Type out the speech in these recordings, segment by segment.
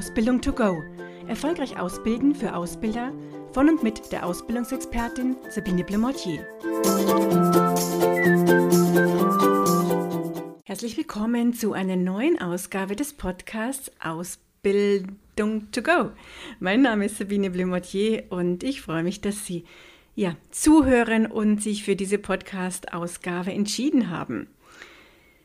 Ausbildung to go. Erfolgreich ausbilden für Ausbilder von und mit der Ausbildungsexpertin Sabine Blemortier. Herzlich willkommen zu einer neuen Ausgabe des Podcasts Ausbildung to go. Mein Name ist Sabine Blemortier und ich freue mich, dass Sie ja, zuhören und sich für diese Podcast-Ausgabe entschieden haben.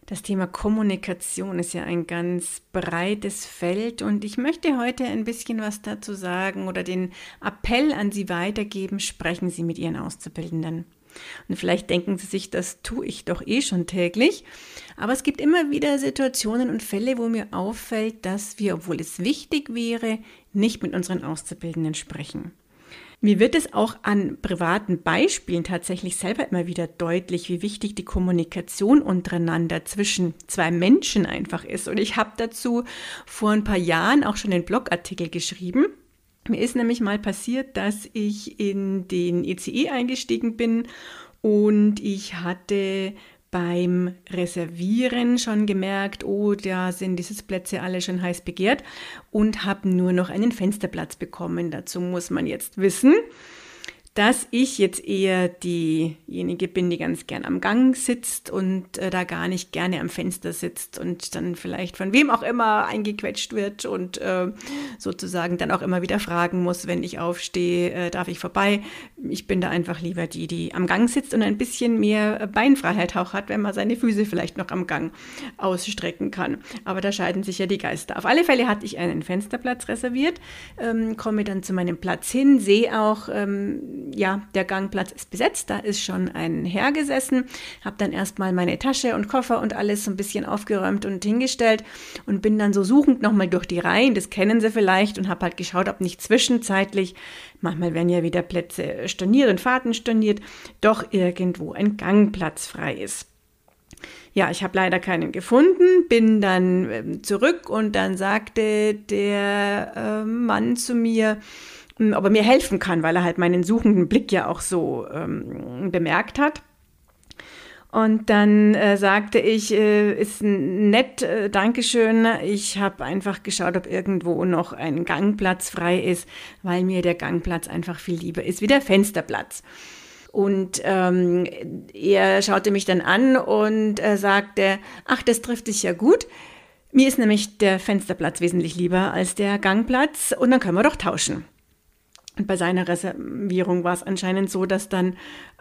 Das Thema Kommunikation ist ja ein ganz breites Feld und ich möchte heute ein bisschen was dazu sagen oder den Appell an Sie weitergeben, sprechen Sie mit Ihren Auszubildenden. Und vielleicht denken Sie sich, das tue ich doch eh schon täglich. Aber es gibt immer wieder Situationen und Fälle, wo mir auffällt, dass wir, obwohl es wichtig wäre, nicht mit unseren Auszubildenden sprechen. Mir wird es auch an privaten Beispielen tatsächlich selber immer wieder deutlich, wie wichtig die Kommunikation untereinander zwischen zwei Menschen einfach ist. Und ich habe dazu vor ein paar Jahren auch schon einen Blogartikel geschrieben. Mir ist nämlich mal passiert, dass ich in den ECE e eingestiegen bin und ich hatte beim Reservieren schon gemerkt, oh, da sind die Sitzplätze alle schon heiß begehrt und habe nur noch einen Fensterplatz bekommen. Dazu muss man jetzt wissen, dass ich jetzt eher diejenige bin, die ganz gern am Gang sitzt und äh, da gar nicht gerne am Fenster sitzt und dann vielleicht von wem auch immer eingequetscht wird und äh, sozusagen dann auch immer wieder fragen muss, wenn ich aufstehe, äh, darf ich vorbei? Ich bin da einfach lieber die, die am Gang sitzt und ein bisschen mehr Beinfreiheit auch hat, wenn man seine Füße vielleicht noch am Gang ausstrecken kann. Aber da scheiden sich ja die Geister. Auf alle Fälle hatte ich einen Fensterplatz reserviert, ähm, komme dann zu meinem Platz hin, sehe auch, ähm, ja, der Gangplatz ist besetzt, da ist schon ein Herr gesessen, habe dann erstmal meine Tasche und Koffer und alles so ein bisschen aufgeräumt und hingestellt und bin dann so suchend nochmal durch die Reihen, das kennen Sie vielleicht, und habe halt geschaut, ob nicht zwischenzeitlich, manchmal werden ja wieder Plätze storniert und Fahrten storniert, doch irgendwo ein Gangplatz frei ist. Ja, ich habe leider keinen gefunden, bin dann ähm, zurück und dann sagte der äh, Mann zu mir, ob er mir helfen kann, weil er halt meinen suchenden Blick ja auch so ähm, bemerkt hat. Und dann äh, sagte ich, äh, ist nett, äh, Dankeschön. Ich habe einfach geschaut, ob irgendwo noch ein Gangplatz frei ist, weil mir der Gangplatz einfach viel lieber ist wie der Fensterplatz. Und ähm, er schaute mich dann an und äh, sagte, ach, das trifft dich ja gut. Mir ist nämlich der Fensterplatz wesentlich lieber als der Gangplatz und dann können wir doch tauschen. Und bei seiner Reservierung war es anscheinend so, dass dann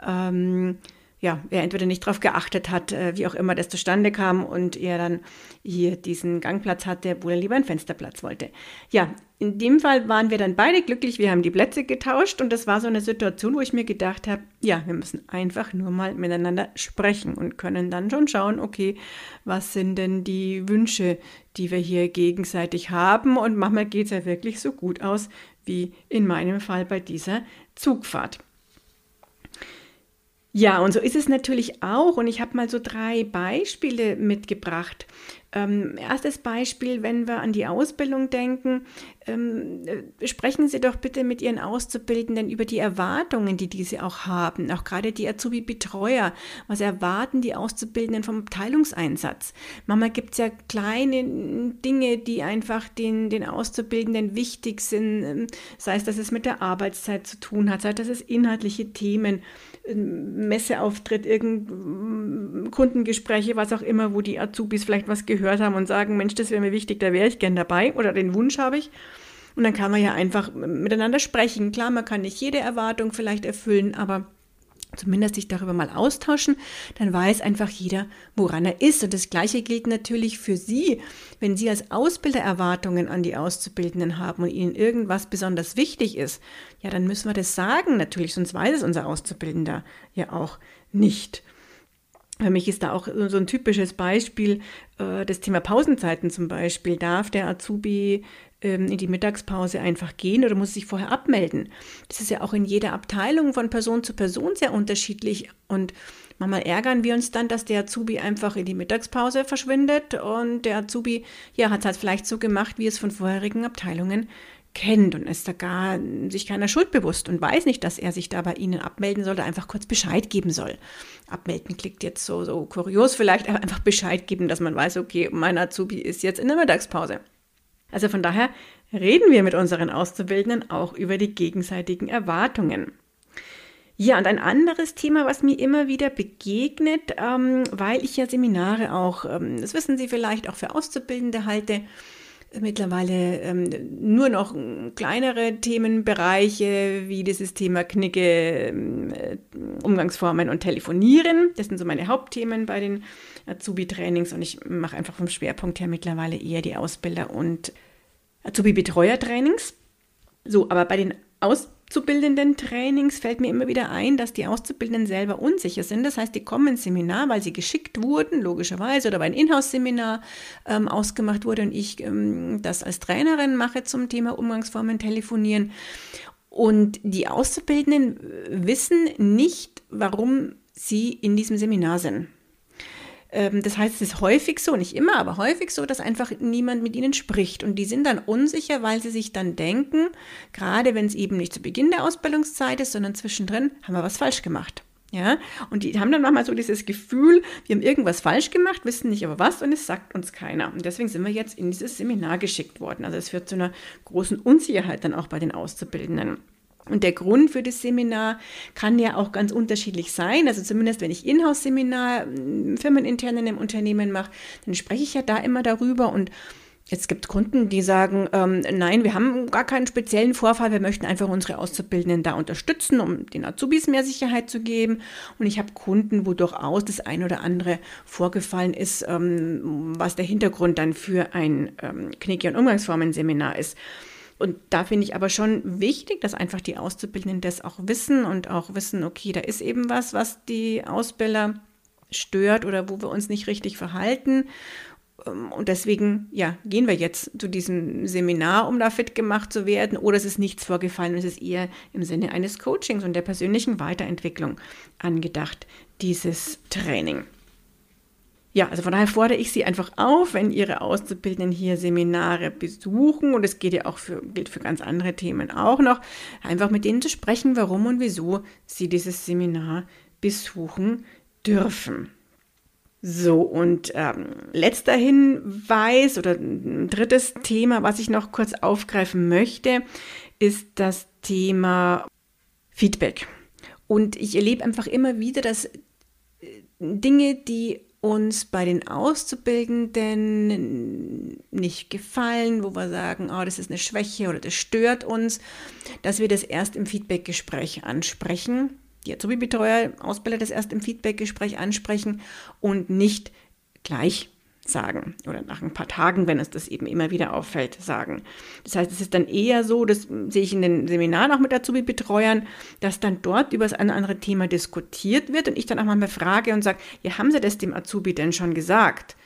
ähm, ja, er entweder nicht darauf geachtet hat, äh, wie auch immer das zustande kam und er dann hier diesen Gangplatz hatte, wo er lieber einen Fensterplatz wollte. Ja, in dem Fall waren wir dann beide glücklich, wir haben die Plätze getauscht und das war so eine Situation, wo ich mir gedacht habe, ja, wir müssen einfach nur mal miteinander sprechen und können dann schon schauen, okay, was sind denn die Wünsche, die wir hier gegenseitig haben und manchmal geht es ja wirklich so gut aus, wie in meinem Fall bei dieser Zugfahrt. Ja, und so ist es natürlich auch. Und ich habe mal so drei Beispiele mitgebracht, ähm, erstes Beispiel, wenn wir an die Ausbildung denken, ähm, äh, sprechen Sie doch bitte mit Ihren Auszubildenden über die Erwartungen, die diese auch haben, auch gerade die Azubi-Betreuer. Was erwarten die Auszubildenden vom Abteilungseinsatz? Manchmal gibt es ja kleine Dinge, die einfach den, den Auszubildenden wichtig sind, ähm, sei es, dass es mit der Arbeitszeit zu tun hat, sei es, dass es inhaltliche Themen Messeauftritt, irgend Kundengespräche, was auch immer, wo die Azubis vielleicht was gehört haben und sagen, Mensch, das wäre mir wichtig, da wäre ich gern dabei oder den Wunsch habe ich. Und dann kann man ja einfach miteinander sprechen. Klar, man kann nicht jede Erwartung vielleicht erfüllen, aber zumindest sich darüber mal austauschen, dann weiß einfach jeder, woran er ist. Und das Gleiche gilt natürlich für Sie. Wenn Sie als Ausbilder Erwartungen an die Auszubildenden haben und Ihnen irgendwas besonders wichtig ist, ja, dann müssen wir das sagen natürlich, sonst weiß es unser Auszubildender ja auch nicht. Für mich ist da auch so ein typisches Beispiel äh, das Thema Pausenzeiten zum Beispiel. Darf der Azubi ähm, in die Mittagspause einfach gehen oder muss sich vorher abmelden? Das ist ja auch in jeder Abteilung von Person zu Person sehr unterschiedlich und manchmal ärgern wir uns dann, dass der Azubi einfach in die Mittagspause verschwindet und der Azubi ja, hat es halt vielleicht so gemacht, wie es von vorherigen Abteilungen kennt und ist da gar sich keiner Schuld bewusst und weiß nicht, dass er sich da bei Ihnen abmelden soll einfach kurz Bescheid geben soll. Abmelden klingt jetzt so, so kurios vielleicht, aber einfach Bescheid geben, dass man weiß, okay, mein Azubi ist jetzt in der Mittagspause. Also von daher reden wir mit unseren Auszubildenden auch über die gegenseitigen Erwartungen. Ja, und ein anderes Thema, was mir immer wieder begegnet, ähm, weil ich ja Seminare auch, ähm, das wissen Sie vielleicht, auch für Auszubildende halte, mittlerweile ähm, nur noch kleinere Themenbereiche wie dieses Thema Knicke, ähm, äh, Umgangsformen und Telefonieren. Das sind so meine Hauptthemen bei den Azubi-Trainings und ich mache einfach vom Schwerpunkt her mittlerweile eher die Ausbilder- und Azubi-Betreuer-Trainings. So, aber bei den auszubildenden Trainings fällt mir immer wieder ein, dass die Auszubildenden selber unsicher sind. Das heißt, die kommen ins Seminar, weil sie geschickt wurden, logischerweise, oder bei einem Inhouse-Seminar ähm, ausgemacht wurde und ich ähm, das als Trainerin mache zum Thema Umgangsformen telefonieren. Und die Auszubildenden wissen nicht, warum sie in diesem Seminar sind. Ähm, das heißt, es ist häufig so, nicht immer, aber häufig so, dass einfach niemand mit ihnen spricht. Und die sind dann unsicher, weil sie sich dann denken, gerade wenn es eben nicht zu Beginn der Ausbildungszeit ist, sondern zwischendrin, haben wir was falsch gemacht. Ja, und die haben dann manchmal so dieses Gefühl, wir haben irgendwas falsch gemacht, wissen nicht aber was und es sagt uns keiner. Und deswegen sind wir jetzt in dieses Seminar geschickt worden. Also es führt zu einer großen Unsicherheit dann auch bei den Auszubildenden. Und der Grund für das Seminar kann ja auch ganz unterschiedlich sein. Also zumindest wenn ich Inhouse-Seminar firmenintern in einem Unternehmen mache, dann spreche ich ja da immer darüber und Jetzt gibt Kunden, die sagen, ähm, nein, wir haben gar keinen speziellen Vorfall, wir möchten einfach unsere Auszubildenden da unterstützen, um den Azubis mehr Sicherheit zu geben. Und ich habe Kunden, wo durchaus das ein oder andere vorgefallen ist, ähm, was der Hintergrund dann für ein ähm, Knicke- und Umgangsformen-Seminar ist. Und da finde ich aber schon wichtig, dass einfach die Auszubildenden das auch wissen und auch wissen, okay, da ist eben was, was die Ausbilder stört oder wo wir uns nicht richtig verhalten. Ähm, und deswegen, ja, gehen wir jetzt zu diesem Seminar, um da fit gemacht zu werden, oder es ist nichts vorgefallen, es ist eher im Sinne eines Coachings und der persönlichen Weiterentwicklung angedacht, dieses Training. Ja, also von daher fordere ich Sie einfach auf, wenn Ihre Auszubildenden hier Seminare besuchen, und es geht ja auch für, gilt für ganz andere Themen auch noch, einfach mit denen zu sprechen, warum und wieso Sie dieses Seminar besuchen dürfen. So, und ähm, letzter Hinweis oder ein drittes Thema, was ich noch kurz aufgreifen möchte, ist das Thema Feedback. Und ich erlebe einfach immer wieder, dass äh, Dinge, die uns bei den Auszubildenden nicht gefallen, wo wir sagen, oh, das ist eine Schwäche oder das stört uns, dass wir das erst im Feedbackgespräch ansprechen. Die Azubi-Betreuer, Ausbilder das erst im Feedbackgespräch ansprechen und nicht gleich sagen oder nach ein paar Tagen, wenn es das eben immer wieder auffällt, sagen. Das heißt, es ist dann eher so, das sehe ich in den Seminaren auch mit Azubi-Betreuern, dass dann dort über das eine andere Thema diskutiert wird und ich dann auch mal frage und sage, ja, haben Sie das dem Azubi denn schon gesagt?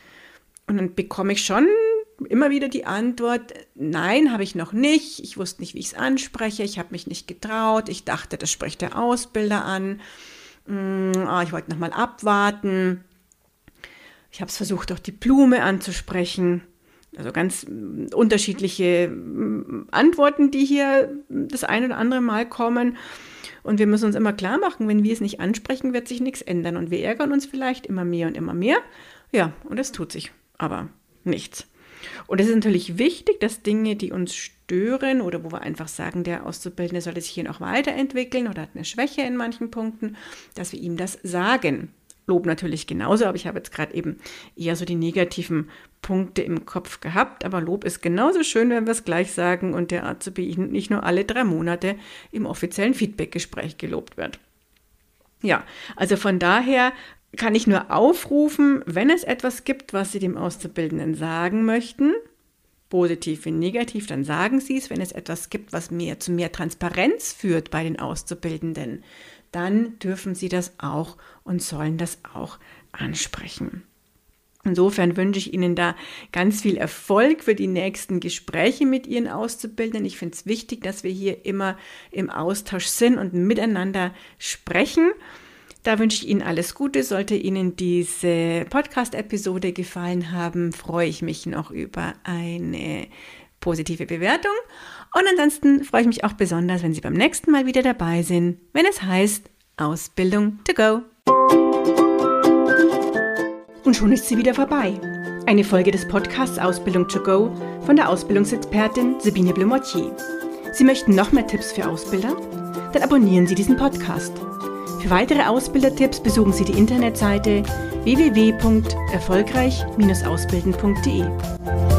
Und dann bekomme ich schon immer wieder die Antwort, nein, habe ich noch nicht, ich wusste nicht, wie ich es anspreche, ich habe mich nicht getraut, ich dachte, das spricht der Ausbilder an, hm, oh, ich wollte noch mal abwarten. Ich habe es versucht, auch die Blume anzusprechen. Also ganz mm, unterschiedliche mm, Antworten, die hier das ein oder andere Mal kommen. Und wir müssen uns immer klar machen, wenn wir es nicht ansprechen, wird sich nichts ändern. Und wir ärgern uns vielleicht immer mehr und immer mehr. Ja, und es tut sich aber nichts. Und es ist natürlich wichtig, dass Dinge, die uns stören oder wo wir einfach sagen, der Auszubildende sollte sich hier noch weiterentwickeln oder hat eine Schwäche in manchen Punkten, dass wir ihm das sagen. Lob natürlich genauso, aber ich habe jetzt gerade eben eher so die negativen Punkte im Kopf gehabt. Aber Lob ist genauso schön, wenn wir es gleich sagen und der Azubi nicht nur alle drei Monate im offiziellen Feedbackgespräch gelobt wird. Ja, also von daher kann ich nur aufrufen, wenn es etwas gibt, was Sie dem Auszubildenden sagen möchten, positiv wie negativ, dann sagen Sie es. Wenn es etwas gibt, was mehr zu mehr Transparenz führt bei den Auszubildenden, dann dürfen sie das auch und sollen das auch ansprechen. Insofern wünsche ich Ihnen da ganz viel Erfolg für die nächsten Gespräche mit Ihren Auszubildenden. Ich finde es wichtig, dass wir hier immer im Austausch sind und miteinander sprechen. Da wünsche ich Ihnen alles Gute. Sollte Ihnen diese Podcast-Episode gefallen haben, freue ich mich noch über eine positive Bewertung. Und ansonsten freue ich mich auch besonders, wenn Sie beim nächsten Mal wieder dabei sind, wenn es heißt Ausbildung to go. Und schon ist sie wieder vorbei. Eine Folge des Podcasts Ausbildung to go von der Ausbildungsexpertin Sabine Blumotier. Sie möchten noch mehr Tipps für Ausbilder? Dann abonnieren Sie diesen Podcast. Für weitere Ausbildertipps besuchen Sie die Internetseite www.erfolgreich-ausbilden.de.